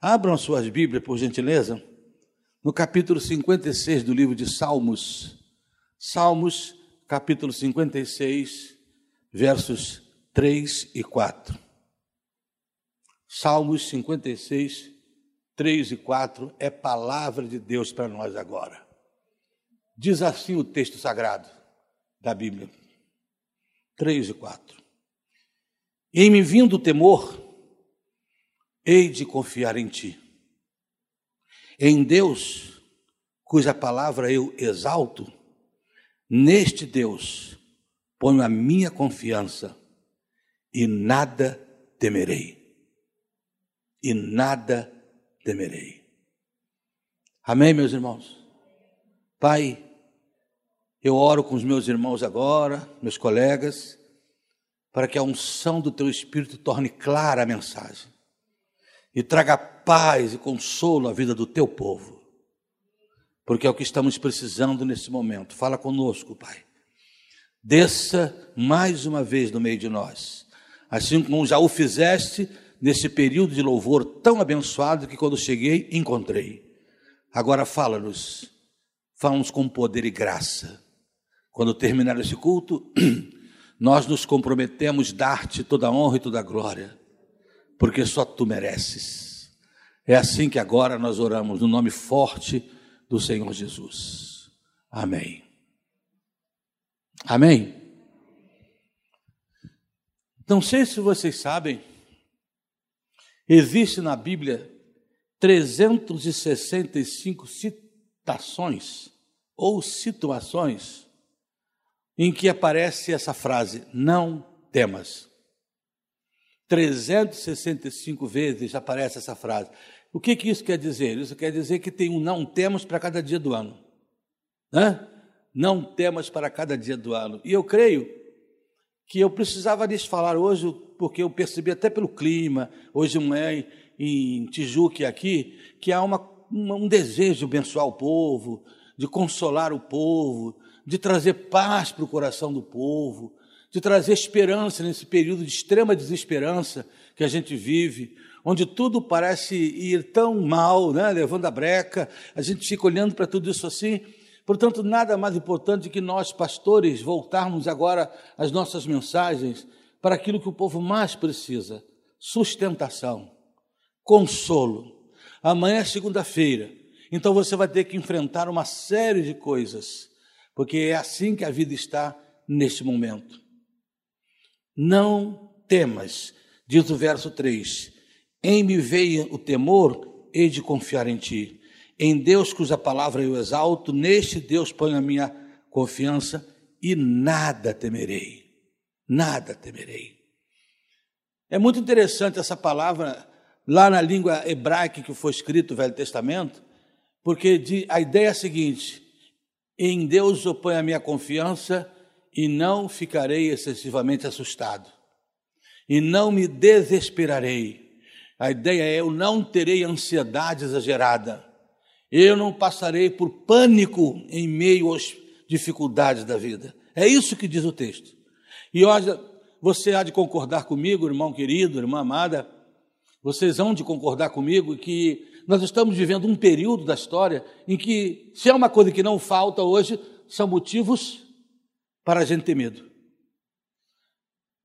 Abram suas Bíblias, por gentileza, no capítulo 56 do livro de Salmos. Salmos, capítulo 56, versos 3 e 4. Salmos 56, 3 e 4 é palavra de Deus para nós agora. Diz assim o texto sagrado da Bíblia, 3 e 4. Em me vindo o temor, hei de confiar em ti. Em Deus, cuja palavra eu exalto, neste Deus ponho a minha confiança e nada temerei. E nada temerei. Amém, meus irmãos? Pai, eu oro com os meus irmãos agora, meus colegas, para que a unção do teu Espírito torne clara a mensagem e traga paz e consolo à vida do teu povo, porque é o que estamos precisando nesse momento. Fala conosco, Pai. Desça mais uma vez no meio de nós, assim como já o fizeste nesse período de louvor tão abençoado que quando cheguei encontrei. Agora fala-nos, fala-nos com poder e graça. Quando terminar esse culto, nós nos comprometemos dar-te toda a honra e toda a glória porque só tu mereces. É assim que agora nós oramos no nome forte do Senhor Jesus. Amém. Amém. Não sei se vocês sabem, existe na Bíblia 365 citações ou situações em que aparece essa frase: não temas. 365 vezes aparece essa frase. O que, que isso quer dizer? Isso quer dizer que tem um não temos para cada dia do ano. Né? Não temos para cada dia do ano. E eu creio que eu precisava lhes falar hoje, porque eu percebi até pelo clima, hoje manhã em Tijuca aqui, que há uma, uma, um desejo de abençoar o povo, de consolar o povo, de trazer paz para o coração do povo, de trazer esperança nesse período de extrema desesperança que a gente vive, onde tudo parece ir tão mal, né, levando a breca, a gente fica olhando para tudo isso assim. Portanto, nada mais importante que nós, pastores, voltarmos agora às nossas mensagens para aquilo que o povo mais precisa: sustentação, consolo. Amanhã é segunda-feira, então você vai ter que enfrentar uma série de coisas, porque é assim que a vida está neste momento. Não temas, diz o verso 3. Em me veio o temor, hei de confiar em ti. Em Deus, cuja palavra eu exalto, neste Deus ponho a minha confiança e nada temerei. Nada temerei. É muito interessante essa palavra lá na língua hebraica que foi escrito o Velho Testamento, porque a ideia é a seguinte: em Deus eu ponho a minha confiança e não ficarei excessivamente assustado, e não me desesperarei. A ideia é: eu não terei ansiedade exagerada, eu não passarei por pânico em meio às dificuldades da vida. É isso que diz o texto. E olha, você há de concordar comigo, irmão querido, irmã amada, vocês hão de concordar comigo que nós estamos vivendo um período da história em que, se há uma coisa que não falta hoje, são motivos para a gente ter medo.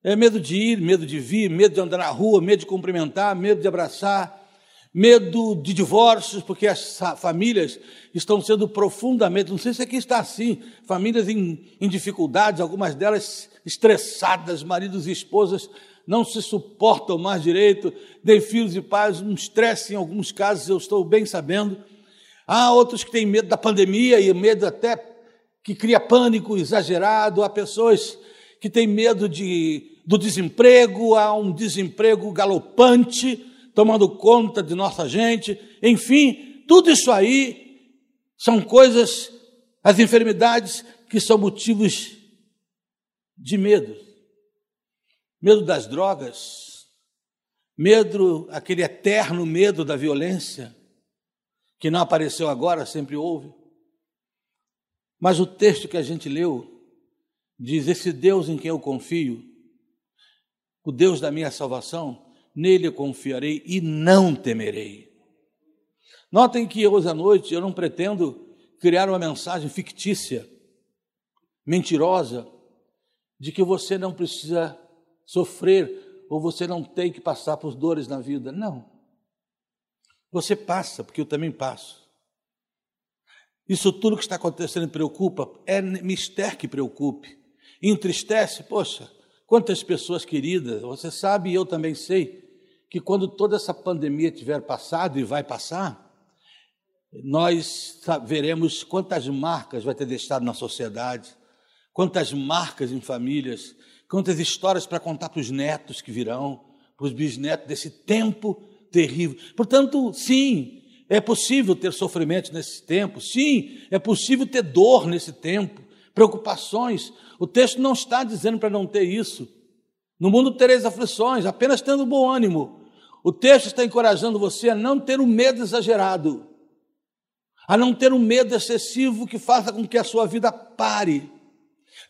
É medo de ir, medo de vir, medo de andar na rua, medo de cumprimentar, medo de abraçar, medo de divórcios, porque as famílias estão sendo profundamente, não sei se aqui está assim, famílias em, em dificuldades, algumas delas estressadas, maridos e esposas não se suportam mais direito, têm filhos e pais, um estresse em alguns casos, eu estou bem sabendo. Há outros que têm medo da pandemia e medo até que cria pânico exagerado, há pessoas que têm medo de, do desemprego, há um desemprego galopante tomando conta de nossa gente, enfim, tudo isso aí são coisas, as enfermidades que são motivos de medo. Medo das drogas, medo, aquele eterno medo da violência, que não apareceu agora, sempre houve. Mas o texto que a gente leu diz: Esse Deus em quem eu confio, o Deus da minha salvação, nele eu confiarei e não temerei. Notem que hoje à noite eu não pretendo criar uma mensagem fictícia, mentirosa, de que você não precisa sofrer ou você não tem que passar por dores na vida. Não. Você passa, porque eu também passo. Isso tudo que está acontecendo preocupa, é mistério que preocupe. Entristece, poxa, quantas pessoas queridas, você sabe e eu também sei, que quando toda essa pandemia tiver passado e vai passar, nós veremos quantas marcas vai ter deixado na sociedade, quantas marcas em famílias, quantas histórias para contar para os netos que virão, para os bisnetos desse tempo terrível. Portanto, sim, é possível ter sofrimento nesse tempo, sim, é possível ter dor nesse tempo, preocupações. O texto não está dizendo para não ter isso. No mundo tereis aflições, apenas tendo bom ânimo. O texto está encorajando você a não ter um medo exagerado, a não ter um medo excessivo que faça com que a sua vida pare.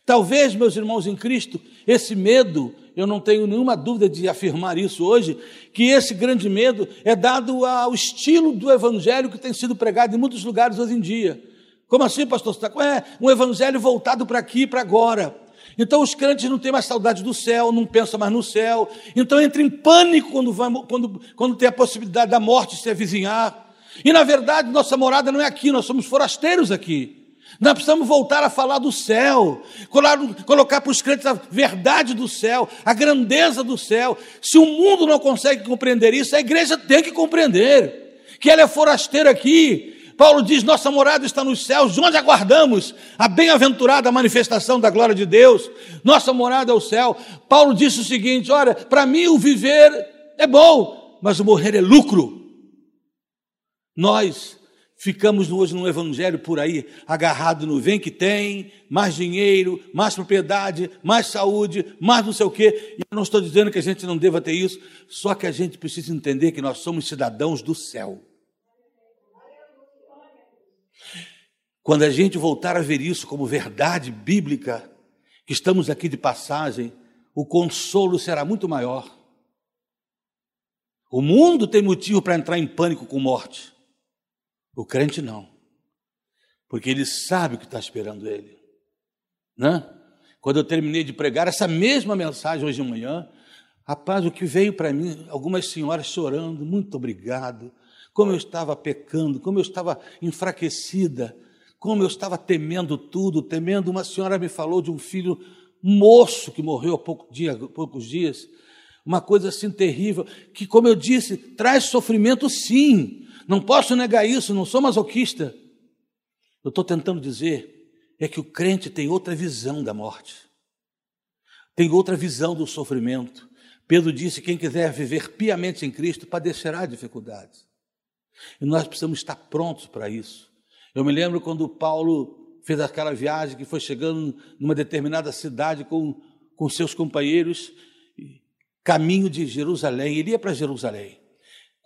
Talvez, meus irmãos em Cristo, esse medo, eu não tenho nenhuma dúvida de afirmar isso hoje, que esse grande medo é dado ao estilo do evangelho que tem sido pregado em muitos lugares hoje em dia. Como assim, pastor? É um evangelho voltado para aqui e para agora. Então os crentes não têm mais saudade do céu, não pensam mais no céu. Então entra em pânico quando, quando, quando tem a possibilidade da morte se avizinhar. E na verdade, nossa morada não é aqui, nós somos forasteiros aqui. Nós precisamos voltar a falar do céu, colocar para os crentes a verdade do céu, a grandeza do céu. Se o mundo não consegue compreender isso, a igreja tem que compreender que ela é forasteira aqui. Paulo diz: nossa morada está nos céus, de onde aguardamos a bem-aventurada manifestação da glória de Deus. Nossa morada é o céu. Paulo disse o seguinte: olha, para mim o viver é bom, mas o morrer é lucro. Nós ficamos hoje no evangelho por aí, agarrado no vem que tem, mais dinheiro, mais propriedade, mais saúde, mais não sei o quê. E eu não estou dizendo que a gente não deva ter isso, só que a gente precisa entender que nós somos cidadãos do céu. Quando a gente voltar a ver isso como verdade bíblica, que estamos aqui de passagem, o consolo será muito maior. O mundo tem motivo para entrar em pânico com morte. O crente não. Porque ele sabe o que está esperando ele. Né? Quando eu terminei de pregar essa mesma mensagem hoje de manhã, rapaz, o que veio para mim, algumas senhoras chorando, muito obrigado, como eu estava pecando, como eu estava enfraquecida, como eu estava temendo tudo, temendo. Uma senhora me falou de um filho moço que morreu há pouco dia, poucos dias, uma coisa assim terrível, que, como eu disse, traz sofrimento sim, não posso negar isso, não sou masoquista. Eu estou tentando dizer é que o crente tem outra visão da morte, tem outra visão do sofrimento. Pedro disse: quem quiser viver piamente em Cristo padecerá dificuldades. E nós precisamos estar prontos para isso. Eu me lembro quando Paulo fez aquela viagem que foi chegando numa determinada cidade com, com seus companheiros, caminho de Jerusalém, ele ia para Jerusalém.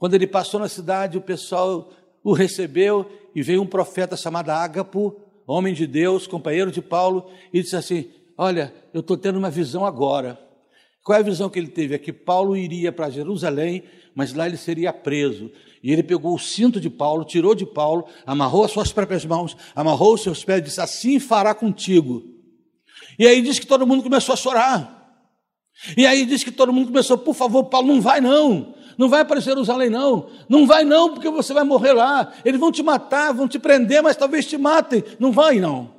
Quando ele passou na cidade, o pessoal o recebeu e veio um profeta chamado Ágapo, homem de Deus, companheiro de Paulo, e disse assim: Olha, eu estou tendo uma visão agora. Qual é a visão que ele teve? É que Paulo iria para Jerusalém, mas lá ele seria preso. E ele pegou o cinto de Paulo, tirou de Paulo, amarrou as suas próprias mãos, amarrou os seus pés e disse: Assim fará contigo. E aí diz que todo mundo começou a chorar. E aí diz que todo mundo começou: Por favor, Paulo, não vai não. Não vai para Jerusalém, não. Não vai, não, porque você vai morrer lá. Eles vão te matar, vão te prender, mas talvez te matem. Não vai, não.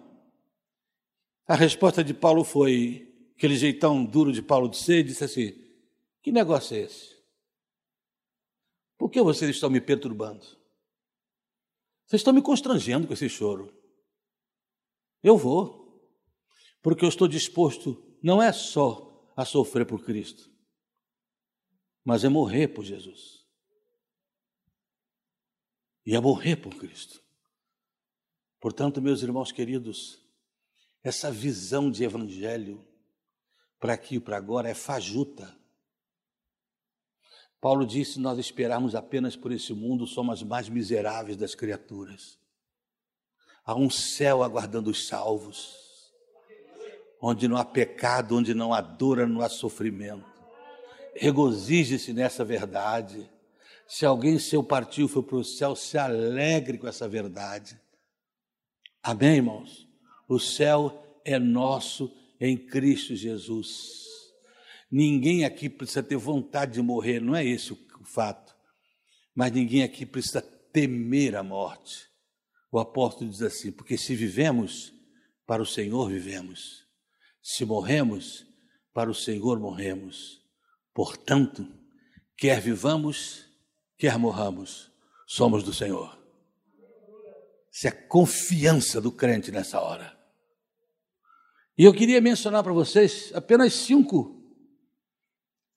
A resposta de Paulo foi aquele jeitão duro de Paulo de ser, disse assim: Que negócio é esse? Por que vocês estão me perturbando? Vocês estão me constrangendo com esse choro. Eu vou, porque eu estou disposto, não é só a sofrer por Cristo, mas é morrer por Jesus. E é morrer por Cristo. Portanto, meus irmãos queridos, essa visão de evangelho para aqui e para agora é fajuta. Paulo disse: Nós esperarmos apenas por esse mundo, somos as mais miseráveis das criaturas. Há um céu aguardando os salvos, onde não há pecado, onde não há dor, não há sofrimento. Regozije-se nessa verdade. Se alguém seu partiu foi para o céu, se alegre com essa verdade. Amém, irmãos? O céu é nosso em Cristo Jesus. Ninguém aqui precisa ter vontade de morrer, não é esse o fato. Mas ninguém aqui precisa temer a morte. O apóstolo diz assim: porque se vivemos, para o Senhor vivemos. Se morremos, para o Senhor morremos. Portanto, quer vivamos, quer morramos, somos do Senhor. Isso é confiança do crente nessa hora. E eu queria mencionar para vocês apenas cinco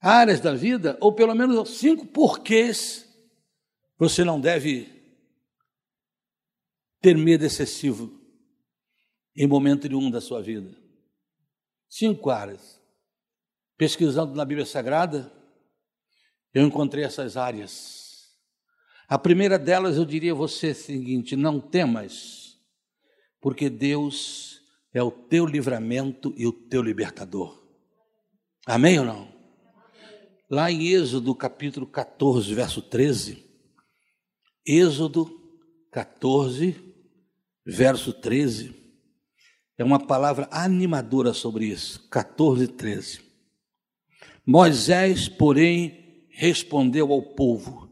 áreas da vida, ou pelo menos cinco porquês você não deve ter medo excessivo em momento nenhum da sua vida. Cinco áreas. Pesquisando na Bíblia Sagrada, eu encontrei essas áreas. A primeira delas eu diria a você o seguinte: não temas, porque Deus é o teu livramento e o teu libertador. Amém ou não? Lá em Êxodo capítulo 14, verso 13, Êxodo 14, verso 13, é uma palavra animadora sobre isso. 14, 13. Moisés, porém, respondeu ao povo: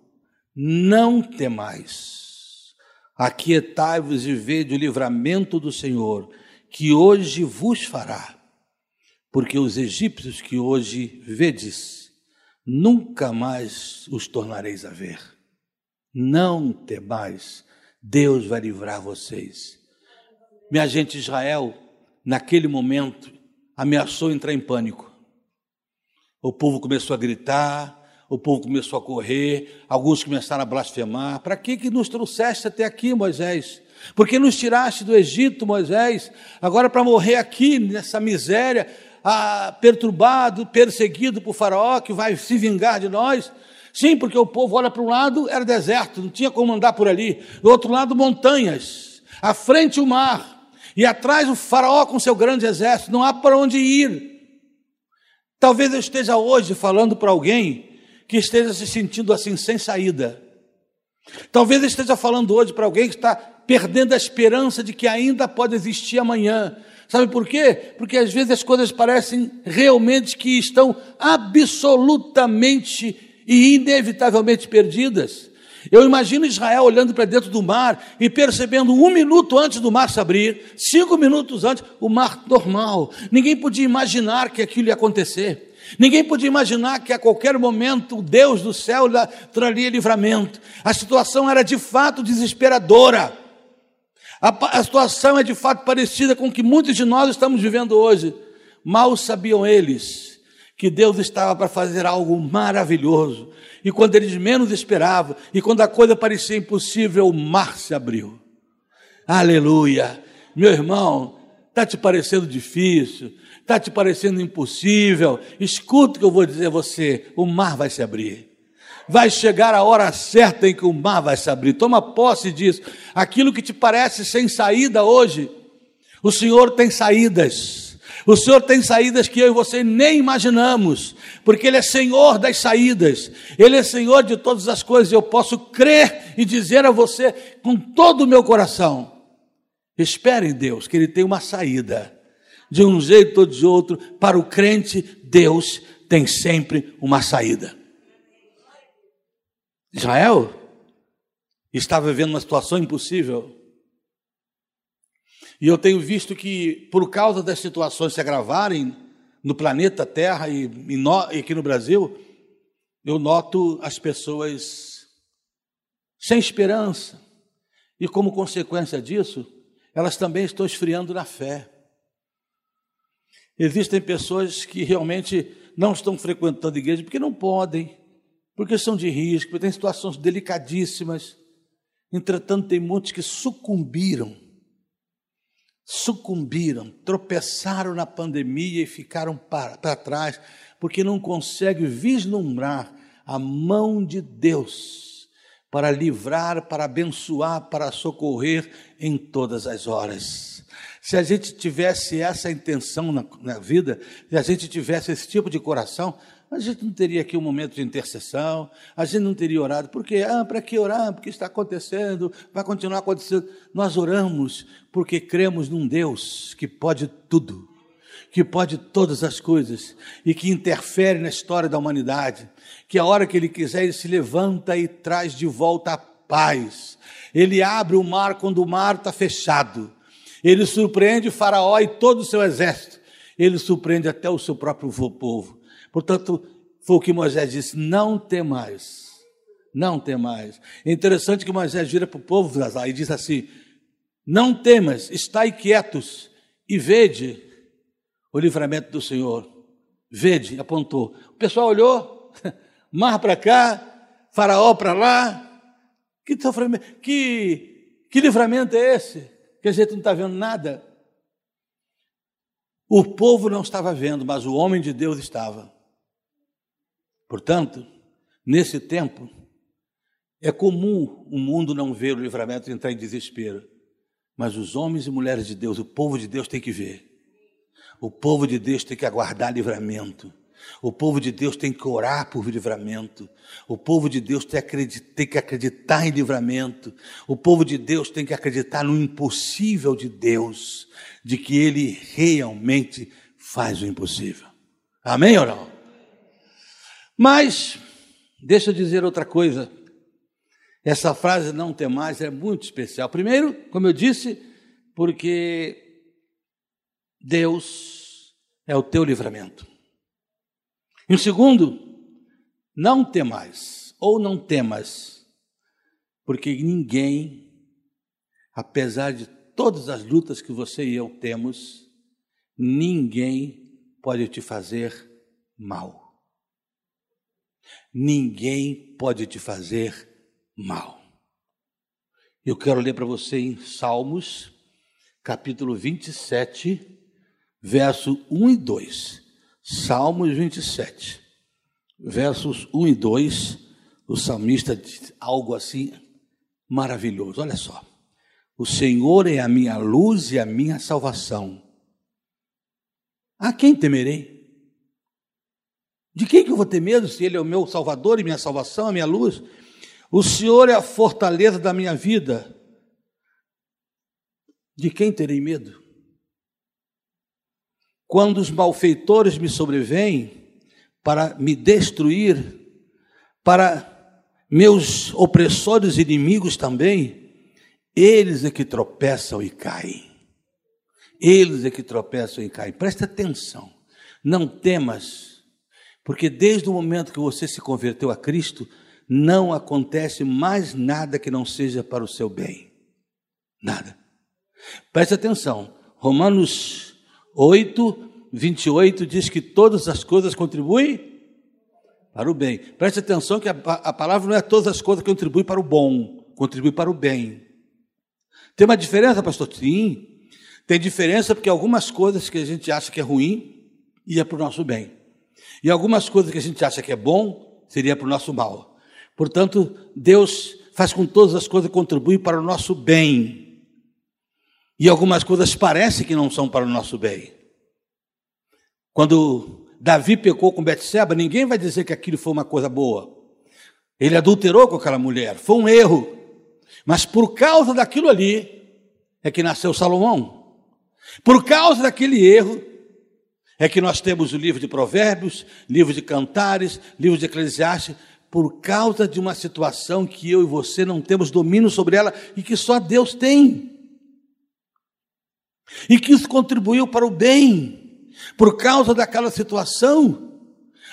Não temais, aquietai-vos e vede o livramento do Senhor, que hoje vos fará. Porque os egípcios que hoje vedes, nunca mais os tornareis a ver. Não temais, Deus vai livrar vocês. Minha gente Israel, naquele momento, ameaçou entrar em pânico. O povo começou a gritar, o povo começou a correr, alguns começaram a blasfemar. Para que, que nos trouxeste até aqui, Moisés? Por que nos tiraste do Egito, Moisés? Agora para morrer aqui, nessa miséria, ah, perturbado, perseguido por Faraó, que vai se vingar de nós? Sim, porque o povo olha para um lado, era deserto, não tinha como andar por ali. Do outro lado, montanhas. À frente, o mar. E atrás, o Faraó com seu grande exército. Não há para onde ir. Talvez eu esteja hoje falando para alguém que esteja se sentindo assim, sem saída. Talvez eu esteja falando hoje para alguém que está perdendo a esperança de que ainda pode existir amanhã. Sabe por quê? Porque às vezes as coisas parecem realmente que estão absolutamente e inevitavelmente perdidas. Eu imagino Israel olhando para dentro do mar e percebendo um minuto antes do mar se abrir, cinco minutos antes, o mar normal. Ninguém podia imaginar que aquilo ia acontecer. Ninguém podia imaginar que a qualquer momento o Deus do céu traria livramento. A situação era de fato desesperadora. A, a situação é de fato parecida com o que muitos de nós estamos vivendo hoje. Mal sabiam eles que Deus estava para fazer algo maravilhoso. E quando eles menos esperavam, e quando a coisa parecia impossível, o mar se abriu. Aleluia! Meu irmão, está te parecendo difícil, está te parecendo impossível. Escuta o que eu vou dizer a você: o mar vai se abrir. Vai chegar a hora certa em que o mar vai se abrir. Toma posse disso. Aquilo que te parece sem saída hoje, o Senhor tem saídas. O Senhor tem saídas que eu e você nem imaginamos, porque Ele é Senhor das saídas, Ele é Senhor de todas as coisas. Eu posso crer e dizer a você com todo o meu coração: espere em Deus, que Ele tem uma saída, de um jeito ou de outro, para o crente, Deus tem sempre uma saída. Israel estava vivendo uma situação impossível. E eu tenho visto que, por causa das situações se agravarem no planeta Terra e, e, no, e aqui no Brasil, eu noto as pessoas sem esperança. E como consequência disso, elas também estão esfriando na fé. Existem pessoas que realmente não estão frequentando a igreja porque não podem, porque são de risco, porque têm situações delicadíssimas. Entretanto, tem muitos que sucumbiram sucumbiram, tropeçaram na pandemia e ficaram para, trás, porque não conseguem vislumbrar a mão de Deus para livrar, para abençoar, para socorrer em todas as horas. Se a gente tivesse essa intenção na, na vida, se a gente tivesse esse tipo de coração, a gente não teria aqui um momento de intercessão, a gente não teria orado. Por quê? Ah, para que orar? Porque está acontecendo, vai continuar acontecendo. Nós oramos porque cremos num Deus que pode tudo, que pode todas as coisas e que interfere na história da humanidade, que a hora que Ele quiser, Ele se levanta e traz de volta a paz. Ele abre o mar quando o mar está fechado. Ele surpreende Faraó e todo o seu exército. Ele surpreende até o seu próprio povo. Portanto, foi o que Moisés disse: não tem mais. Não tem mais. É interessante que Moisés vira para o povo e diz assim: Não temas, estai quietos e vede o livramento do Senhor. Vede, apontou. O pessoal olhou, mar para cá, faraó para lá. Que que, que livramento é esse? Que a gente não está vendo nada. O povo não estava vendo, mas o homem de Deus estava. Portanto, nesse tempo, é comum o mundo não ver o livramento e entrar em desespero. Mas os homens e mulheres de Deus, o povo de Deus tem que ver. O povo de Deus tem que aguardar livramento. O povo de Deus tem que orar por livramento. O povo de Deus tem, que acreditar em livramento. O povo de Deus tem que acreditar no impossível de Deus, de que Ele realmente faz o impossível. Amém ou não? Mas, deixa eu dizer outra coisa. Essa frase não tem mais é muito especial. Primeiro, como eu disse, porque Deus é o teu livramento. E o segundo, não temais, ou não temas, porque ninguém, apesar de todas as lutas que você e eu temos, ninguém pode te fazer mal. Ninguém pode te fazer mal. Eu quero ler para você em Salmos, capítulo 27, verso 1 e 2. Salmos 27, versos 1 e 2, o salmista diz algo assim maravilhoso. Olha só. O Senhor é a minha luz e a minha salvação. A quem temerei? De quem que eu vou ter medo se Ele é o meu Salvador e minha salvação, a minha luz? O Senhor é a fortaleza da minha vida. De quem terei medo? Quando os malfeitores me sobrevêm para me destruir, para meus opressores inimigos também, eles é que tropeçam e caem. Eles é que tropeçam e caem. Presta atenção. Não temas, porque desde o momento que você se converteu a Cristo, não acontece mais nada que não seja para o seu bem. Nada. Preste atenção. Romanos 8, 28 diz que todas as coisas contribuem para o bem. Preste atenção que a, a palavra não é todas as coisas que contribuem para o bom, contribui para o bem. Tem uma diferença, pastor? Sim. Tem diferença porque algumas coisas que a gente acha que é ruim ia para o nosso bem. E algumas coisas que a gente acha que é bom seria para o nosso mal. Portanto, Deus faz com todas as coisas contribuir para o nosso bem. E algumas coisas parecem que não são para o nosso bem. Quando Davi pecou com Betseba, ninguém vai dizer que aquilo foi uma coisa boa. Ele adulterou com aquela mulher, foi um erro. Mas por causa daquilo ali é que nasceu Salomão. Por causa daquele erro é que nós temos o livro de Provérbios, livro de Cantares, livro de Eclesiastes, por causa de uma situação que eu e você não temos domínio sobre ela e que só Deus tem. E que isso contribuiu para o bem, por causa daquela situação.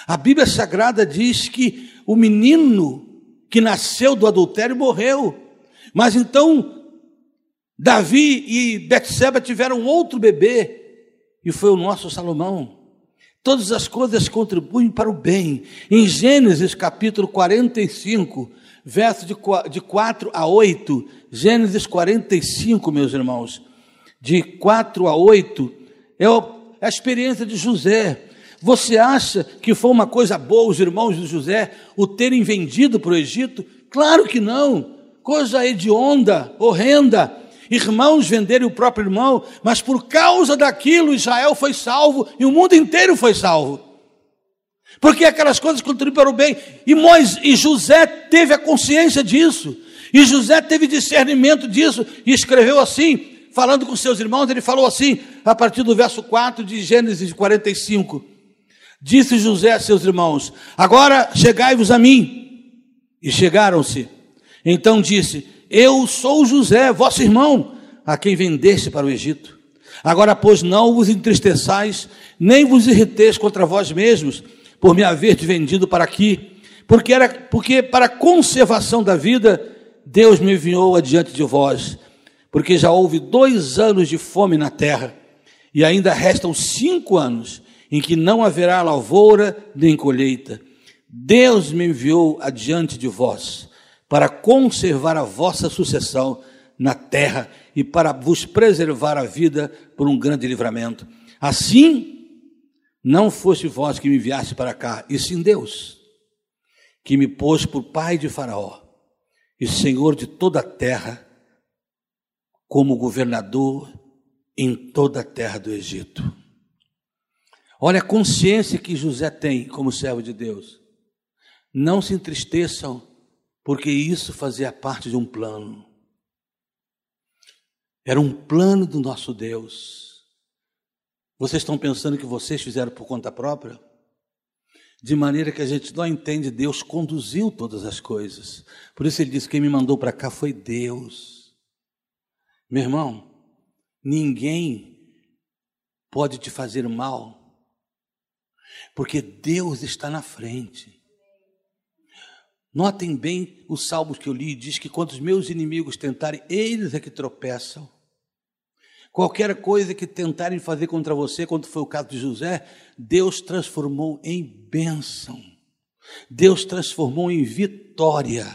A Bíblia Sagrada diz que o menino que nasceu do adultério morreu, mas então Davi e Betseba tiveram outro bebê, e foi o nosso Salomão. Todas as coisas contribuem para o bem. Em Gênesis capítulo 45, verso de 4 a 8, Gênesis 45, meus irmãos, de 4 a 8, é, é a experiência de José. Você acha que foi uma coisa boa os irmãos de José o terem vendido para o Egito? Claro que não. Coisa hedionda, horrenda. Irmãos venderem o próprio irmão, mas por causa daquilo Israel foi salvo e o mundo inteiro foi salvo. Porque aquelas coisas contribuem para o bem. E, Moisés, e José teve a consciência disso. E José teve discernimento disso. E escreveu assim, falando com seus irmãos, ele falou assim, a partir do verso 4 de Gênesis 45. Disse José a seus irmãos: Agora chegai-vos a mim. E chegaram-se. Então disse: Eu sou José, vosso irmão, a quem vendeste para o Egito. Agora, pois, não vos entristeçais, nem vos irriteis contra vós mesmos, por me haver vendido para aqui, porque, era, porque para a conservação da vida, Deus me enviou adiante de vós, porque já houve dois anos de fome na terra, e ainda restam cinco anos em que não haverá lavoura nem colheita. Deus me enviou adiante de vós, para conservar a vossa sucessão na terra e para vos preservar a vida por um grande livramento. Assim, não fosse vós que me enviaste para cá, e sim Deus, que me pôs por pai de Faraó e senhor de toda a terra, como governador em toda a terra do Egito. Olha a consciência que José tem como servo de Deus. Não se entristeçam, porque isso fazia parte de um plano. Era um plano do nosso Deus. Vocês estão pensando que vocês fizeram por conta própria? De maneira que a gente não entende, Deus conduziu todas as coisas. Por isso ele diz: quem me mandou para cá foi Deus. Meu irmão, ninguém pode te fazer mal, porque Deus está na frente. Notem bem os salmos que eu li, diz que quando os meus inimigos tentarem, eles é que tropeçam. Qualquer coisa que tentarem fazer contra você, quando foi o caso de José, Deus transformou em bênção. Deus transformou em vitória.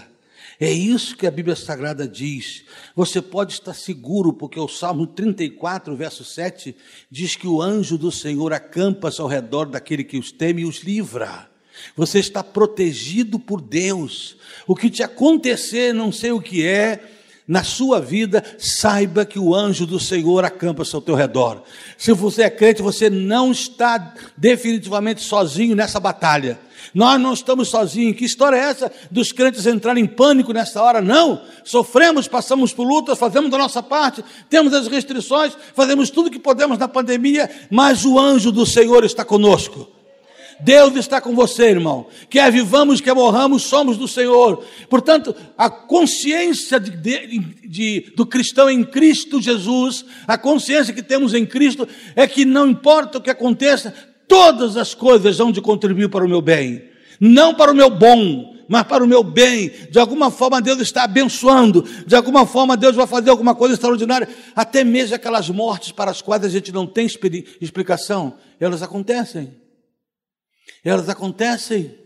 É isso que a Bíblia Sagrada diz. Você pode estar seguro, porque o Salmo 34, verso 7, diz que o anjo do Senhor acampa-se ao redor daquele que os teme e os livra. Você está protegido por Deus. O que te acontecer, não sei o que é, na sua vida, saiba que o anjo do Senhor acampa-se ao teu redor. Se você é crente, você não está definitivamente sozinho nessa batalha. Nós não estamos sozinhos. Que história é essa dos crentes entrarem em pânico nessa hora? Não. Sofremos, passamos por lutas, fazemos a nossa parte, temos as restrições, fazemos tudo que podemos na pandemia, mas o anjo do Senhor está conosco. Deus está com você, irmão. Quer vivamos, quer morramos, somos do Senhor. Portanto, a consciência de, de, de, do cristão em Cristo Jesus, a consciência que temos em Cristo, é que não importa o que aconteça, todas as coisas vão de contribuir para o meu bem. Não para o meu bom, mas para o meu bem. De alguma forma Deus está abençoando, de alguma forma Deus vai fazer alguma coisa extraordinária. Até mesmo aquelas mortes para as quais a gente não tem explicação, elas acontecem. Elas acontecem.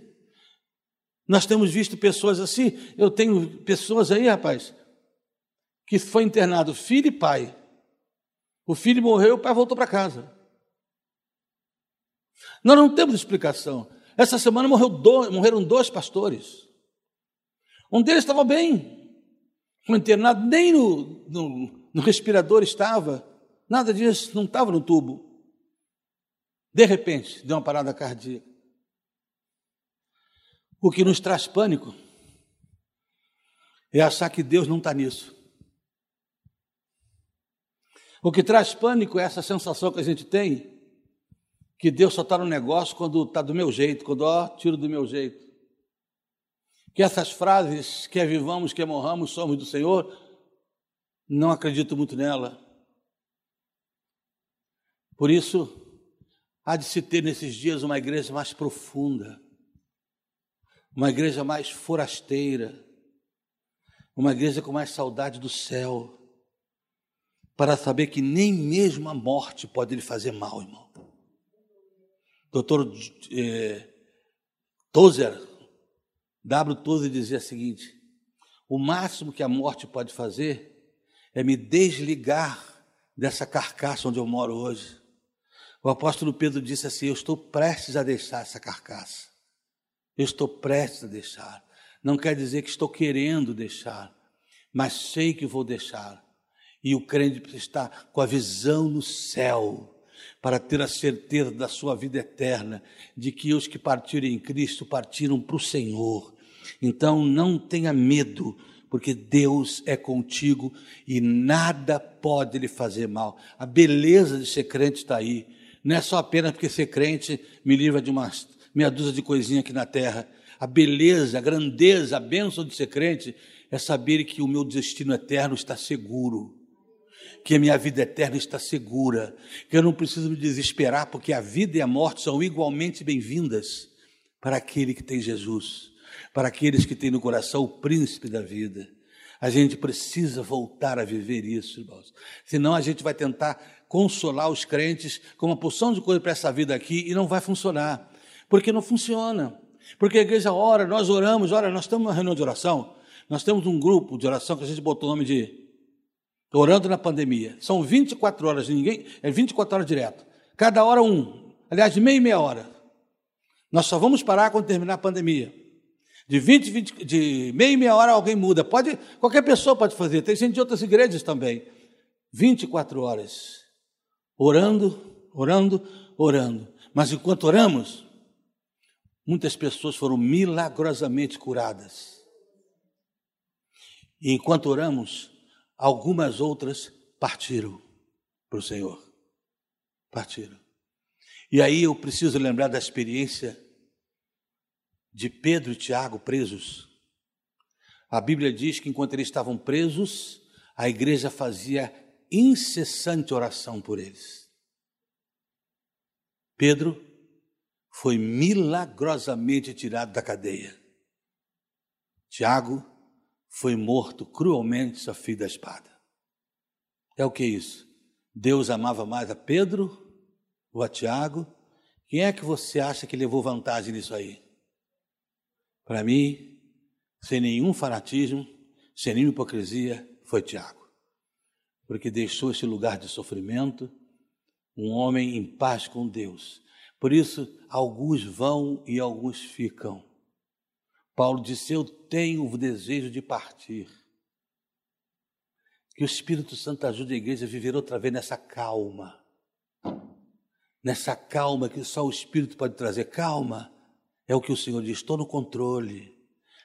Nós temos visto pessoas assim. Eu tenho pessoas aí, rapaz, que foi internado filho e pai. O filho morreu, o pai voltou para casa. Nós não temos explicação. Essa semana dois, morreram dois pastores. Um deles estava bem, foi internado, nem no, no, no respirador estava, nada disso, não estava no tubo. De repente, deu uma parada cardíaca. O que nos traz pânico é achar que Deus não está nisso. O que traz pânico é essa sensação que a gente tem que Deus só está no negócio quando está do meu jeito, quando ó, tiro do meu jeito. Que essas frases, quer vivamos, quer morramos, somos do Senhor, não acredito muito nela. Por isso, há de se ter nesses dias uma igreja mais profunda uma igreja mais forasteira, uma igreja com mais saudade do céu, para saber que nem mesmo a morte pode lhe fazer mal, irmão. Doutor é, Tozer, W. Tozer dizia o seguinte: o máximo que a morte pode fazer é me desligar dessa carcaça onde eu moro hoje. O apóstolo Pedro disse assim: Eu estou prestes a deixar essa carcaça. Eu estou prestes a deixar. Não quer dizer que estou querendo deixar, mas sei que vou deixar. E o crente está com a visão no céu, para ter a certeza da sua vida eterna, de que os que partiram em Cristo partiram para o Senhor. Então não tenha medo, porque Deus é contigo e nada pode lhe fazer mal. A beleza de ser crente está aí. Não é só apenas porque ser crente me livra de uma meia dúzia de coisinha aqui na terra. A beleza, a grandeza, a bênção de ser crente é saber que o meu destino eterno está seguro, que a minha vida eterna está segura, que eu não preciso me desesperar, porque a vida e a morte são igualmente bem-vindas para aquele que tem Jesus, para aqueles que têm no coração o príncipe da vida. A gente precisa voltar a viver isso, irmãos. Senão a gente vai tentar consolar os crentes com uma porção de coisa para essa vida aqui e não vai funcionar. Porque não funciona. Porque a igreja ora, nós oramos, olha, nós estamos numa reunião de oração, nós temos um grupo de oração que a gente botou o nome de Orando na Pandemia. São 24 horas, ninguém, é 24 horas direto. Cada hora um. Aliás, de meia e meia hora. Nós só vamos parar quando terminar a pandemia. De 20, 20 de meia e meia hora alguém muda. Pode, qualquer pessoa pode fazer. Tem gente de outras igrejas também. 24 horas. Orando, orando, orando. Mas enquanto oramos, muitas pessoas foram milagrosamente curadas. E enquanto oramos, algumas outras partiram para o Senhor. Partiram. E aí eu preciso lembrar da experiência de Pedro e Tiago presos. A Bíblia diz que enquanto eles estavam presos, a igreja fazia incessante oração por eles. Pedro foi milagrosamente tirado da cadeia. Tiago foi morto cruelmente a fio da espada. É o que é isso? Deus amava mais a Pedro ou a Tiago? Quem é que você acha que levou vantagem nisso aí? Para mim, sem nenhum fanatismo, sem nenhuma hipocrisia, foi Tiago. Porque deixou esse lugar de sofrimento, um homem em paz com Deus. Por isso, alguns vão e alguns ficam. Paulo disse: Eu tenho o desejo de partir. Que o Espírito Santo ajude a igreja a viver outra vez nessa calma. Nessa calma que só o Espírito pode trazer. Calma. É o que o Senhor diz: estou no controle.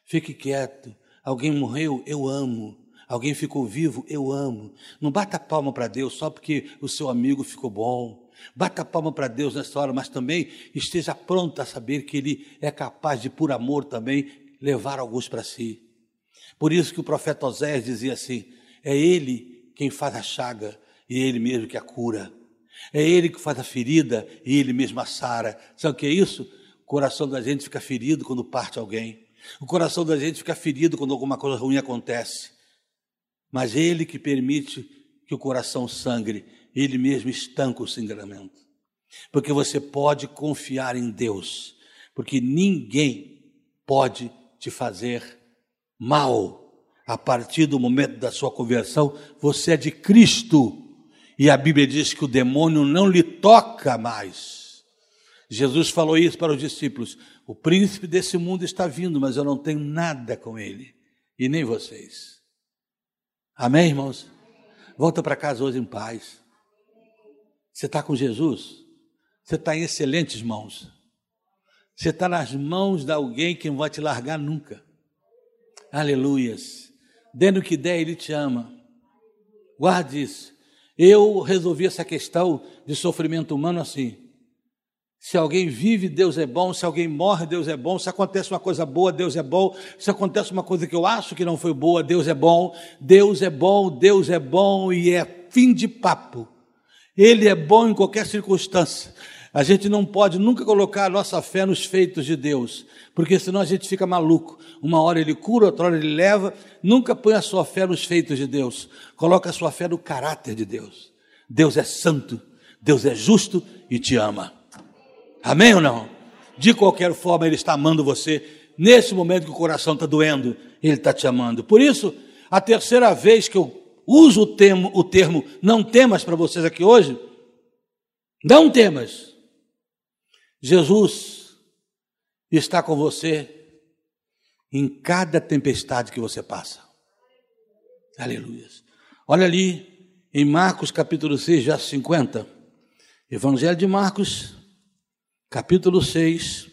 Fique quieto. Alguém morreu, eu amo. Alguém ficou vivo, eu amo. Não bata palma para Deus só porque o seu amigo ficou bom. Bata palma para Deus nessa hora, mas também esteja pronto a saber que Ele é capaz de, por amor também, levar alguns para si. Por isso que o profeta Oséias dizia assim: é ele quem faz a chaga e é ele mesmo que a cura. É ele que faz a ferida e ele mesmo a sara. Sabe o que é isso? O coração da gente fica ferido quando parte alguém. O coração da gente fica ferido quando alguma coisa ruim acontece. Mas ele que permite que o coração sangre, ele mesmo estanca o sangramento. Porque você pode confiar em Deus, porque ninguém pode te fazer mal. A partir do momento da sua conversão, você é de Cristo. E a Bíblia diz que o demônio não lhe toca mais. Jesus falou isso para os discípulos: O príncipe desse mundo está vindo, mas eu não tenho nada com ele, e nem vocês. Amém, irmãos? Volta para casa hoje em paz. Você está com Jesus? Você está em excelentes mãos. Você está nas mãos de alguém que não vai te largar nunca. Aleluias. Dendo que der, Ele te ama. Guarde isso. Eu resolvi essa questão de sofrimento humano assim. Se alguém vive, Deus é bom. Se alguém morre, Deus é bom. Se acontece uma coisa boa, Deus é bom. Se acontece uma coisa que eu acho que não foi boa, Deus é bom. Deus é bom, Deus é bom e é fim de papo. Ele é bom em qualquer circunstância. A gente não pode nunca colocar a nossa fé nos feitos de Deus, porque senão a gente fica maluco. Uma hora ele cura, outra hora ele leva. Nunca põe a sua fé nos feitos de Deus. Coloca a sua fé no caráter de Deus. Deus é santo, Deus é justo e te ama. Amém ou não? De qualquer forma, Ele está amando você. Nesse momento que o coração está doendo, Ele está te amando. Por isso, a terceira vez que eu uso o termo, o termo não temas para vocês aqui hoje, não temas. Jesus está com você em cada tempestade que você passa. Aleluia. Olha ali em Marcos capítulo 6, verso 50. Evangelho de Marcos, capítulo 6,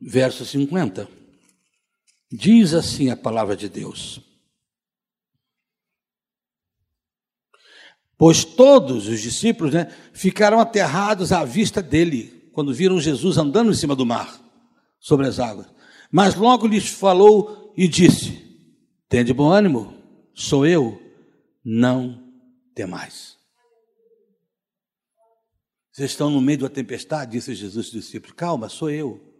verso 50. Diz assim a palavra de Deus: Pois todos os discípulos né, ficaram aterrados à vista dele, quando viram Jesus andando em cima do mar, sobre as águas. Mas logo lhes falou e disse: Tende bom ânimo, sou eu, não temais. Vocês estão no meio da tempestade, disse Jesus aos discípulos: Calma, sou eu.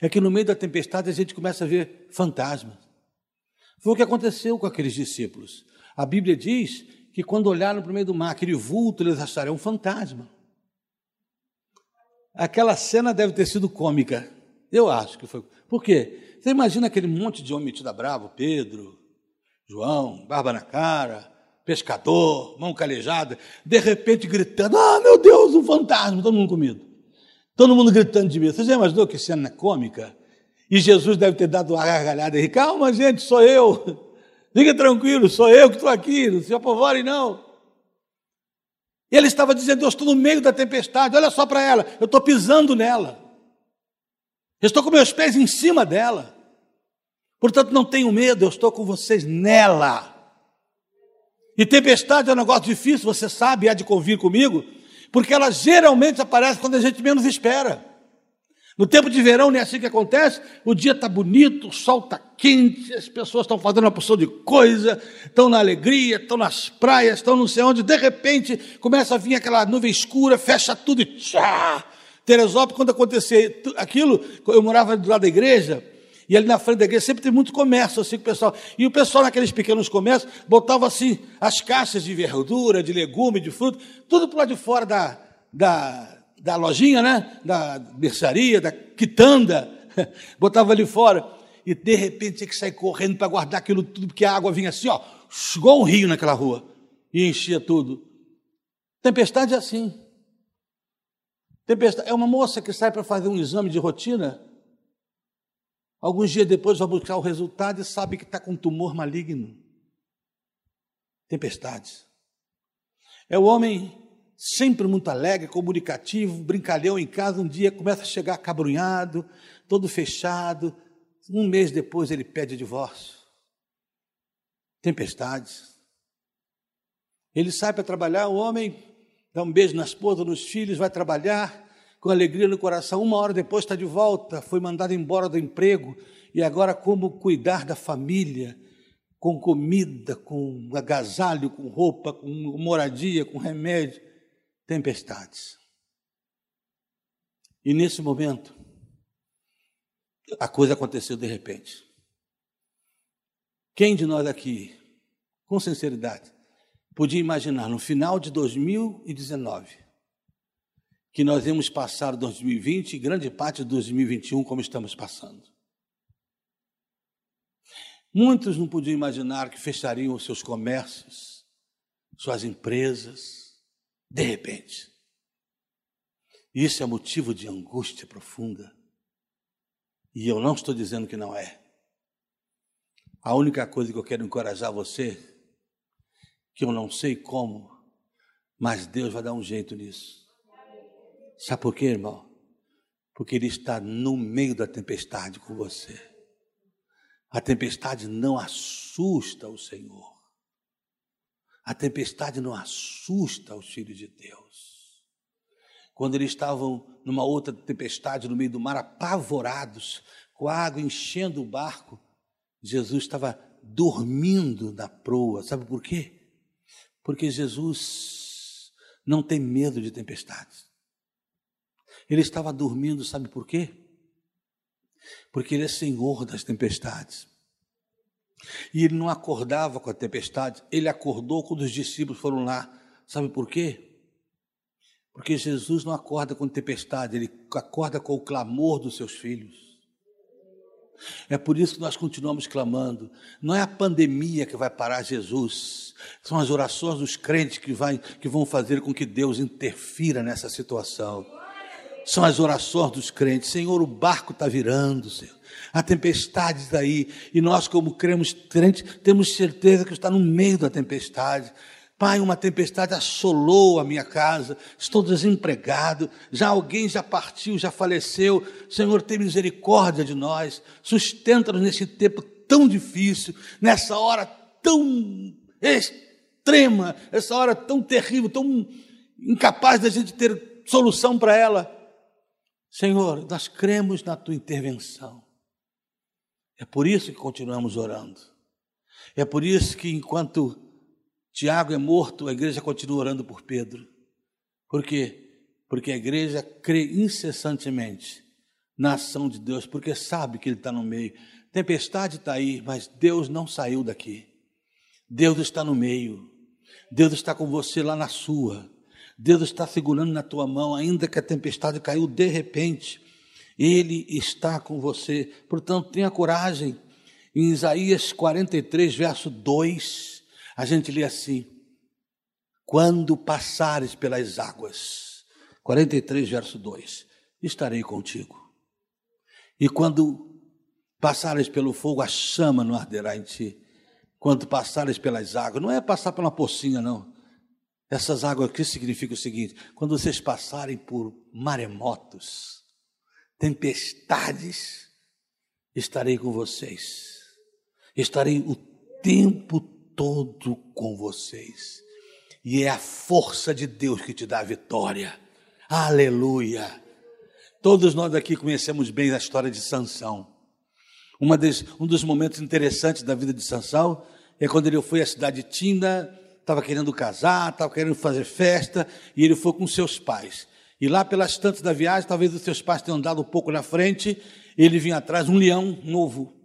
É que no meio da tempestade a gente começa a ver fantasmas. Foi o que aconteceu com aqueles discípulos. A Bíblia diz que quando olharam para o meio do mar, aquele vulto, eles acharam um fantasma. Aquela cena deve ter sido cômica. Eu acho que foi. Por quê? Você imagina aquele monte de homem metido a bravo, Pedro, João, barba na cara, pescador, mão calejada, de repente gritando: Ah, meu Deus, um fantasma, todo mundo com medo. Todo mundo gritando de medo. Você já imaginou que cena cômica? E Jesus deve ter dado uma gargalhada e calma, gente, sou eu. Fica tranquilo, sou eu que estou aqui, não se apavorem não. E ele estava dizendo, eu estou no meio da tempestade, olha só para ela, eu estou pisando nela. Eu estou com meus pés em cima dela. Portanto, não tenho medo, eu estou com vocês nela. E tempestade é um negócio difícil, você sabe, há de convir comigo, porque ela geralmente aparece quando a gente menos espera. No tempo de verão não é assim que acontece, o dia está bonito, o sol está quente, as pessoas estão fazendo uma porção de coisa, estão na alegria, estão nas praias, estão não sei onde, de repente começa a vir aquela nuvem escura, fecha tudo e tchá! Teresópolis, quando acontecia aquilo, eu morava do lado da igreja, e ali na frente da igreja sempre tem muito comércio assim o pessoal. E o pessoal naqueles pequenos comércios botava assim as caixas de verdura, de legume, de fruta, tudo para lado de fora da, da, da lojinha, né? Da mercearia, da quitanda. botava ali fora. E de repente tinha que sair correndo para guardar aquilo tudo, porque a água vinha assim, ó, igual um rio naquela rua. E enchia tudo. Tempestade é assim. Tempestade é uma moça que sai para fazer um exame de rotina Alguns dias depois vai buscar o resultado e sabe que está com um tumor maligno. Tempestades. É o homem sempre muito alegre, comunicativo, brincalhão em casa, um dia começa a chegar cabrunhado, todo fechado. Um mês depois ele pede divórcio. Tempestades. Ele sai para trabalhar, o homem dá um beijo na esposa, nos filhos, vai trabalhar, com alegria no coração. Uma hora depois está de volta, foi mandado embora do emprego e agora como cuidar da família, com comida, com agasalho, com roupa, com moradia, com remédio, tempestades. E nesse momento, a coisa aconteceu de repente. Quem de nós aqui, com sinceridade, podia imaginar no final de 2019 que nós íamos passar 2020 e grande parte de 2021 como estamos passando. Muitos não podiam imaginar que fechariam seus comércios, suas empresas, de repente. Isso é motivo de angústia profunda. E eu não estou dizendo que não é. A única coisa que eu quero encorajar você, que eu não sei como, mas Deus vai dar um jeito nisso. Sabe por quê, irmão? Porque Ele está no meio da tempestade com você. A tempestade não assusta o Senhor. A tempestade não assusta os filhos de Deus. Quando eles estavam numa outra tempestade no meio do mar, apavorados, com a água enchendo o barco, Jesus estava dormindo na proa. Sabe por quê? Porque Jesus não tem medo de tempestades. Ele estava dormindo, sabe por quê? Porque ele é senhor das tempestades. E ele não acordava com a tempestade, ele acordou quando os discípulos foram lá. Sabe por quê? Porque Jesus não acorda com tempestade, ele acorda com o clamor dos seus filhos. É por isso que nós continuamos clamando. Não é a pandemia que vai parar Jesus, são as orações dos crentes que, vai, que vão fazer com que Deus interfira nessa situação são as orações dos crentes. Senhor, o barco está virando, Senhor. A tempestade está aí. E nós, como cremos crentes, temos certeza que está no meio da tempestade. Pai, uma tempestade assolou a minha casa, estou desempregado, já alguém já partiu, já faleceu. Senhor, tem misericórdia de nós, sustenta-nos nesse tempo tão difícil, nessa hora tão extrema, essa hora tão terrível, tão incapaz da gente ter solução para ela. Senhor, nós cremos na tua intervenção. É por isso que continuamos orando. É por isso que enquanto Tiago é morto, a igreja continua orando por Pedro. Por quê? Porque a igreja crê incessantemente na ação de Deus, porque sabe que Ele está no meio. Tempestade está aí, mas Deus não saiu daqui. Deus está no meio. Deus está com você lá na sua. Deus está segurando na tua mão, ainda que a tempestade caiu de repente. Ele está com você. Portanto, tenha coragem. Em Isaías 43, verso 2, a gente lê assim: Quando passares pelas águas, 43, verso 2: Estarei contigo. E quando passares pelo fogo, a chama não arderá em ti. Quando passares pelas águas, não é passar pela pocinha, não. Essas águas aqui significa o seguinte: quando vocês passarem por maremotos, tempestades, estarei com vocês. Estarei o tempo todo com vocês. E é a força de Deus que te dá a vitória. Aleluia. Todos nós aqui conhecemos bem a história de Sansão. Des, um dos momentos interessantes da vida de Sansão é quando ele foi à cidade de Tina, estava querendo casar, estava querendo fazer festa, e ele foi com seus pais. E lá pelas tantas da viagem, talvez os seus pais tenham andado um pouco na frente, ele vinha atrás, um leão novo,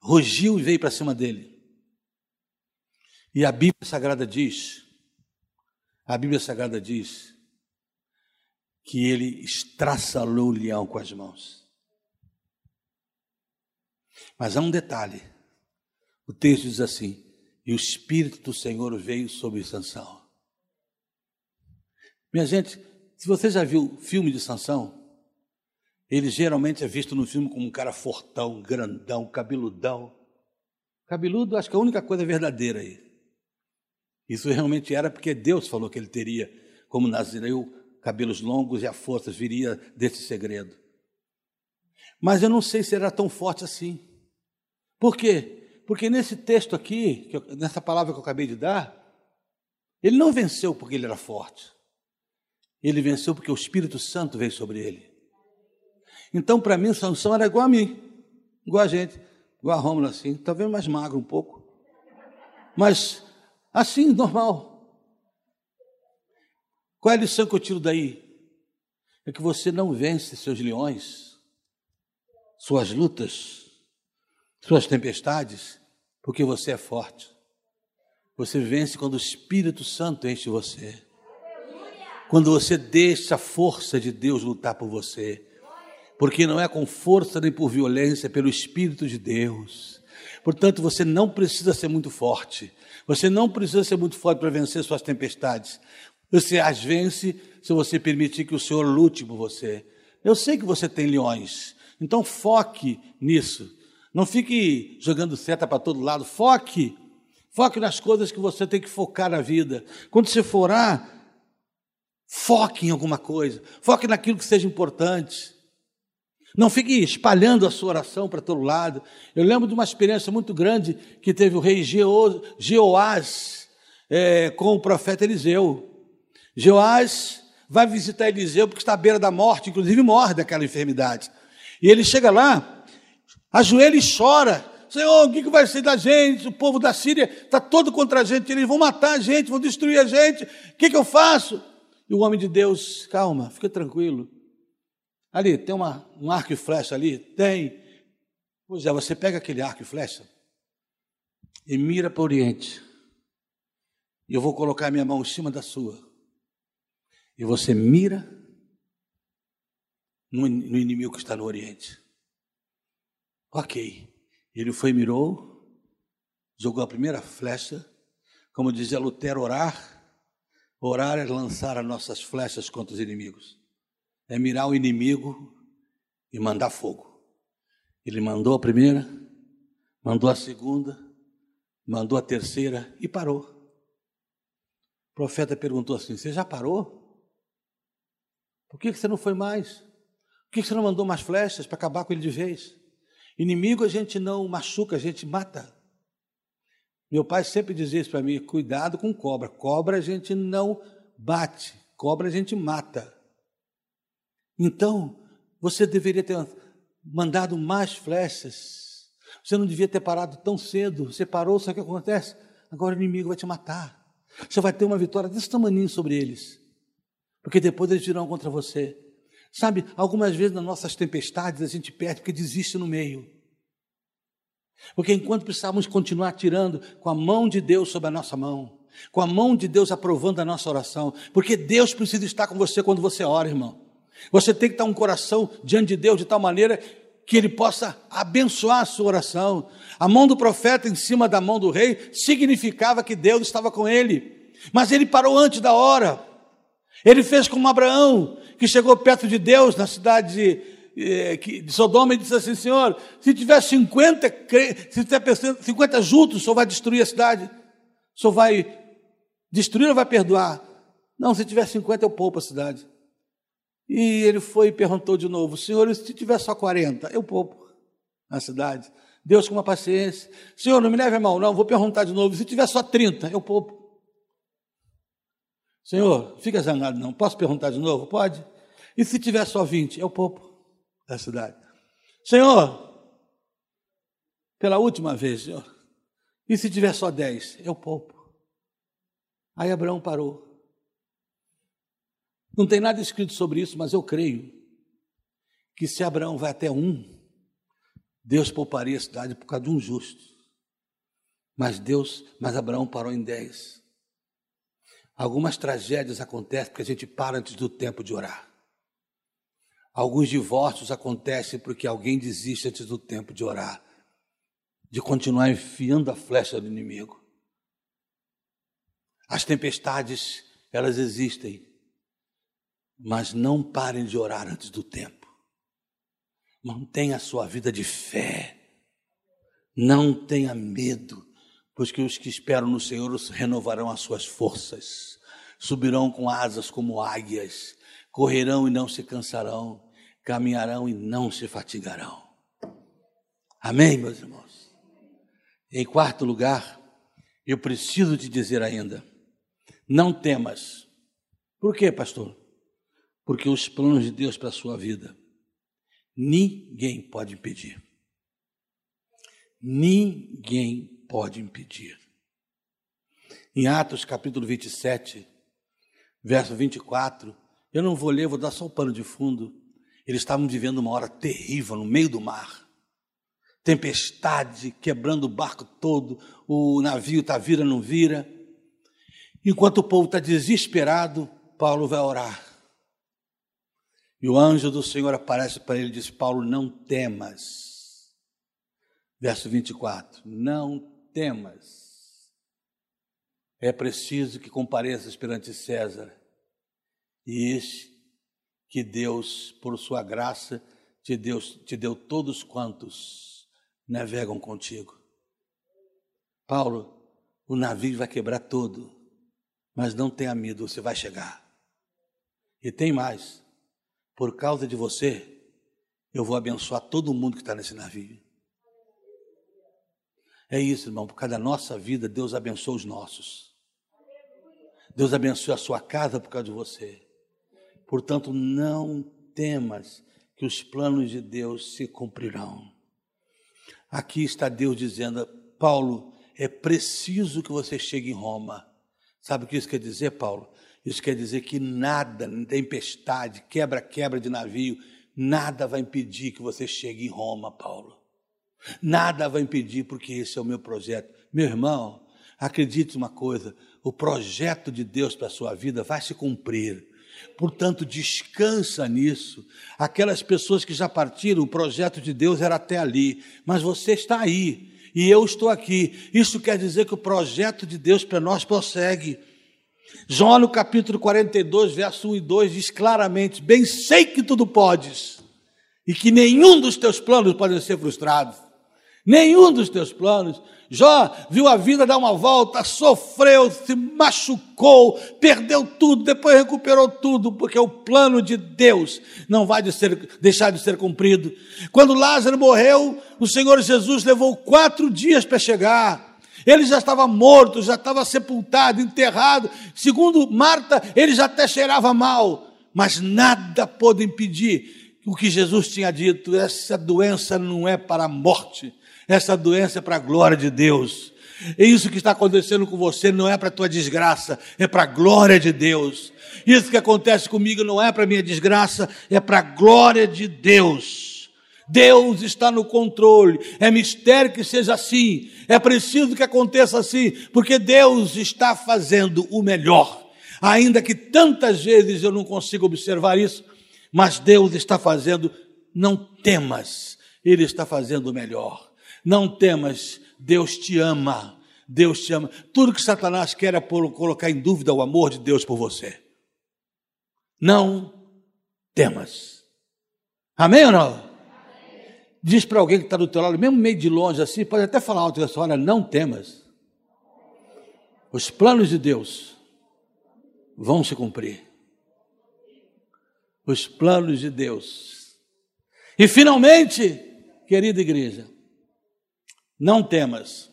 rugiu e veio para cima dele. E a Bíblia Sagrada diz, a Bíblia Sagrada diz que ele estraçalou o leão com as mãos. Mas há um detalhe. O texto diz assim: "E o espírito do Senhor veio sobre Sansão". Minha gente, se você já viu filme de Sansão, ele geralmente é visto no filme como um cara fortão, grandão, cabeludão. Cabeludo, acho que é a única coisa verdadeira aí. Isso realmente era porque Deus falou que ele teria, como Nazireu, cabelos longos e a força viria desse segredo. Mas eu não sei se era tão forte assim. Por quê? Porque nesse texto aqui, nessa palavra que eu acabei de dar, ele não venceu porque ele era forte. Ele venceu porque o Espírito Santo veio sobre ele. Então, para mim, Sansão era igual a mim, igual a gente, igual a Rômulo assim, talvez mais magro um pouco. Mas Assim, normal. Qual é a lição que eu tiro daí? É que você não vence seus leões, suas lutas, suas tempestades, porque você é forte. Você vence quando o Espírito Santo enche você. Quando você deixa a força de Deus lutar por você. Porque não é com força nem por violência, é pelo Espírito de Deus. Portanto, você não precisa ser muito forte. Você não precisa ser muito forte para vencer suas tempestades. Você as vence se você permitir que o Senhor lute por você. Eu sei que você tem leões, então foque nisso. Não fique jogando seta para todo lado. Foque. Foque nas coisas que você tem que focar na vida. Quando você for orar, foque em alguma coisa. Foque naquilo que seja importante. Não fique espalhando a sua oração para todo lado. Eu lembro de uma experiência muito grande que teve o rei Jeoás é, com o profeta Eliseu. Jeoás vai visitar Eliseu porque está à beira da morte, inclusive morre daquela enfermidade. E ele chega lá, ajoelha e chora. Senhor, o que vai ser da gente? O povo da Síria está todo contra a gente, eles vão matar a gente, vão destruir a gente. O que, eu faço? E o homem de Deus, calma, fica tranquilo. Ali, tem uma, um arco e flecha ali? Tem. Pois é, você pega aquele arco e flecha e mira para o Oriente. E eu vou colocar minha mão em cima da sua. E você mira no, no inimigo que está no Oriente. Ok. Ele foi mirou, jogou a primeira flecha. Como dizia Lutero, orar. Orar é lançar as nossas flechas contra os inimigos é mirar o inimigo e mandar fogo. Ele mandou a primeira, mandou a segunda, mandou a terceira e parou. O profeta perguntou assim: Você já parou? Por que você não foi mais? Por que você não mandou mais flechas para acabar com ele de vez? Inimigo a gente não machuca, a gente mata. Meu pai sempre dizia isso para mim: cuidado com cobra. Cobra a gente não bate, cobra a gente mata. Então, você deveria ter mandado mais flechas. Você não devia ter parado tão cedo. Você parou, sabe o que acontece? Agora o inimigo vai te matar. Você vai ter uma vitória desse tamanho sobre eles. Porque depois eles virão contra você. Sabe, algumas vezes nas nossas tempestades a gente perde porque desiste no meio. Porque enquanto precisávamos continuar tirando com a mão de Deus sobre a nossa mão, com a mão de Deus aprovando a nossa oração, porque Deus precisa estar com você quando você ora, irmão. Você tem que estar um coração diante de Deus de tal maneira que ele possa abençoar a sua oração. A mão do profeta em cima da mão do rei significava que Deus estava com ele. Mas ele parou antes da hora. Ele fez como Abraão, que chegou perto de Deus na cidade de, eh, de Sodoma e disse assim: Senhor, se tiver 50, se tiver 50 juntos, o Senhor vai destruir a cidade? O Senhor vai destruir ou vai perdoar? Não, se tiver 50, eu poupo a cidade. E ele foi e perguntou de novo: Senhor, se tiver só 40, eu poupo a cidade. Deus com uma paciência. Senhor, não me leve a mão, não, vou perguntar de novo. Se tiver só 30, eu poupo. Senhor, fica zangado não. Posso perguntar de novo? Pode? E se tiver só 20, eu poupo da cidade. Senhor, pela última vez, Senhor. E se tiver só 10, eu poupo. Aí Abraão parou. Não tem nada escrito sobre isso, mas eu creio que se Abraão vai até um, Deus pouparia a cidade por causa de um justo. Mas Deus, mas Abraão parou em dez. Algumas tragédias acontecem porque a gente para antes do tempo de orar. Alguns divórcios acontecem porque alguém desiste antes do tempo de orar, de continuar enfiando a flecha do inimigo. As tempestades, elas existem, mas não parem de orar antes do tempo. Mantenha a sua vida de fé. Não tenha medo pois que os que esperam no Senhor renovarão as suas forças, subirão com asas como águias, correrão e não se cansarão, caminharão e não se fatigarão. Amém, meus irmãos? Em quarto lugar, eu preciso te dizer ainda: não temas. Por quê, pastor? Porque os planos de Deus para a sua vida, ninguém pode impedir. Ninguém pode impedir. Em Atos capítulo 27, verso 24, eu não vou ler, vou dar só o pano de fundo. Eles estavam vivendo uma hora terrível no meio do mar. Tempestade, quebrando o barco todo, o navio está vira, não vira. Enquanto o povo está desesperado, Paulo vai orar. E o anjo do Senhor aparece para ele e diz: Paulo, não temas. Verso 24: Não temas. É preciso que compareças perante César. E este que Deus, por sua graça, te deu, te deu todos quantos navegam contigo. Paulo, o navio vai quebrar todo, mas não tenha medo, você vai chegar. E tem mais, por causa de você, eu vou abençoar todo mundo que está nesse navio. É isso, irmão, por causa da nossa vida, Deus abençoa os nossos. Deus abençoa a sua casa por causa de você. Portanto, não temas que os planos de Deus se cumprirão. Aqui está Deus dizendo, Paulo, é preciso que você chegue em Roma. Sabe o que isso quer dizer, Paulo? Isso quer dizer que nada, tempestade, quebra-quebra de navio, nada vai impedir que você chegue em Roma, Paulo. Nada vai impedir, porque esse é o meu projeto. Meu irmão, acredite uma coisa: o projeto de Deus para a sua vida vai se cumprir. Portanto, descansa nisso. Aquelas pessoas que já partiram, o projeto de Deus era até ali, mas você está aí e eu estou aqui. Isso quer dizer que o projeto de Deus para nós prossegue. João, no capítulo 42, verso 1 e 2, diz claramente: Bem sei que tudo podes, e que nenhum dos teus planos pode ser frustrado. Nenhum dos teus planos. Jó viu a vida dar uma volta, sofreu, se machucou, perdeu tudo, depois recuperou tudo, porque o plano de Deus não vai de ser, deixar de ser cumprido. Quando Lázaro morreu, o Senhor Jesus levou quatro dias para chegar. Ele já estava morto, já estava sepultado, enterrado. Segundo Marta, ele já até cheirava mal. Mas nada pôde impedir o que Jesus tinha dito: essa doença não é para a morte, essa doença é para a glória de Deus. É isso que está acontecendo com você não é para tua desgraça, é para a glória de Deus. Isso que acontece comigo não é para minha desgraça, é para a glória de Deus. Deus está no controle. É mistério que seja assim. É preciso que aconteça assim, porque Deus está fazendo o melhor. Ainda que tantas vezes eu não consiga observar isso, mas Deus está fazendo, não temas, Ele está fazendo o melhor. Não temas, Deus te ama. Deus te ama. Tudo que Satanás quer é colocar em dúvida o amor de Deus por você. Não temas. Amém ou não? Diz para alguém que está do teu lado, mesmo meio de longe assim, pode até falar alto essa hora, não temas. Os planos de Deus vão se cumprir. Os planos de Deus. E finalmente, querida igreja, não temas.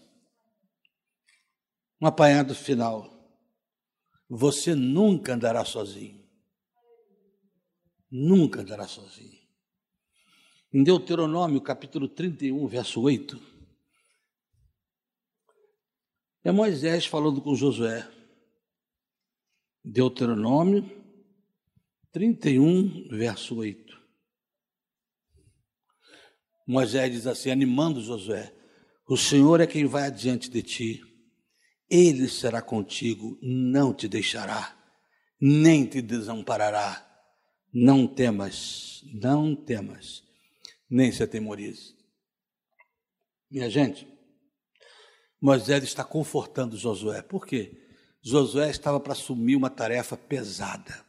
Um apanhado final. Você nunca andará sozinho. Nunca andará sozinho. Em Deuteronômio, capítulo 31, verso 8, é Moisés falando com Josué. Deuteronômio 31, verso 8. Moisés diz assim, animando Josué: o Senhor é quem vai adiante de ti. Ele será contigo, não te deixará, nem te desamparará. Não temas, não temas, nem se atemorize. Minha gente, Moisés está confortando Josué. Por quê? Josué estava para assumir uma tarefa pesada.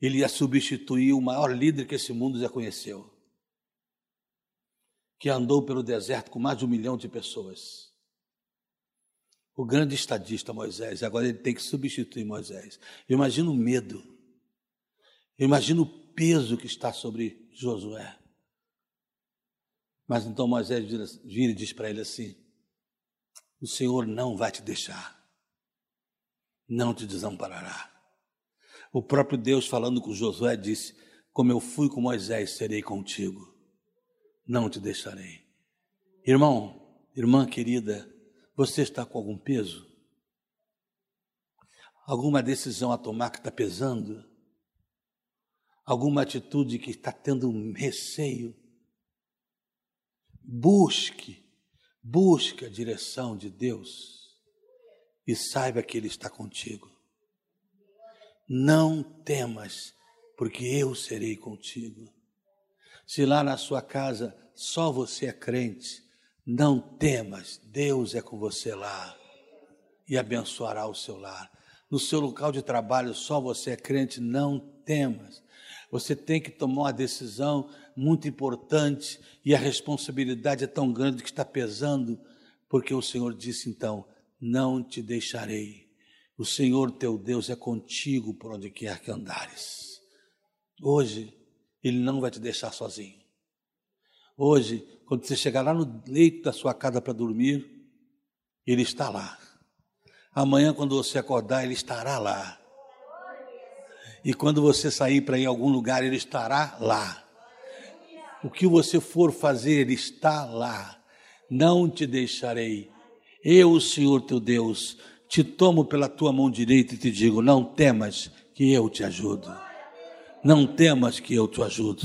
Ele ia substituir o maior líder que esse mundo já conheceu que andou pelo deserto com mais de um milhão de pessoas. O grande estadista Moisés, agora ele tem que substituir Moisés. Eu imagino o medo, eu imagino o peso que está sobre Josué. Mas então Moisés vira e diz para ele assim: O Senhor não vai te deixar, não te desamparará. O próprio Deus, falando com Josué, disse: Como eu fui com Moisés, serei contigo não te deixarei. Irmão, irmã querida, você está com algum peso? Alguma decisão a tomar que está pesando? Alguma atitude que está tendo um receio? Busque, busque a direção de Deus e saiba que Ele está contigo. Não temas, porque eu serei contigo. Se lá na sua casa só você é crente, não temas, Deus é com você lá e abençoará o seu lar. No seu local de trabalho, só você é crente, não temas. Você tem que tomar uma decisão muito importante e a responsabilidade é tão grande que está pesando, porque o Senhor disse então: Não te deixarei. O Senhor teu Deus é contigo por onde quer que andares. Hoje, ele não vai te deixar sozinho. Hoje, quando você chegar lá no leito da sua casa para dormir, Ele está lá. Amanhã, quando você acordar, Ele estará lá. E quando você sair para ir a algum lugar, Ele estará lá. O que você for fazer, Ele está lá. Não te deixarei. Eu, o Senhor teu Deus, te tomo pela tua mão direita e te digo: não temas, que eu te ajudo. Não temas que eu te ajudo.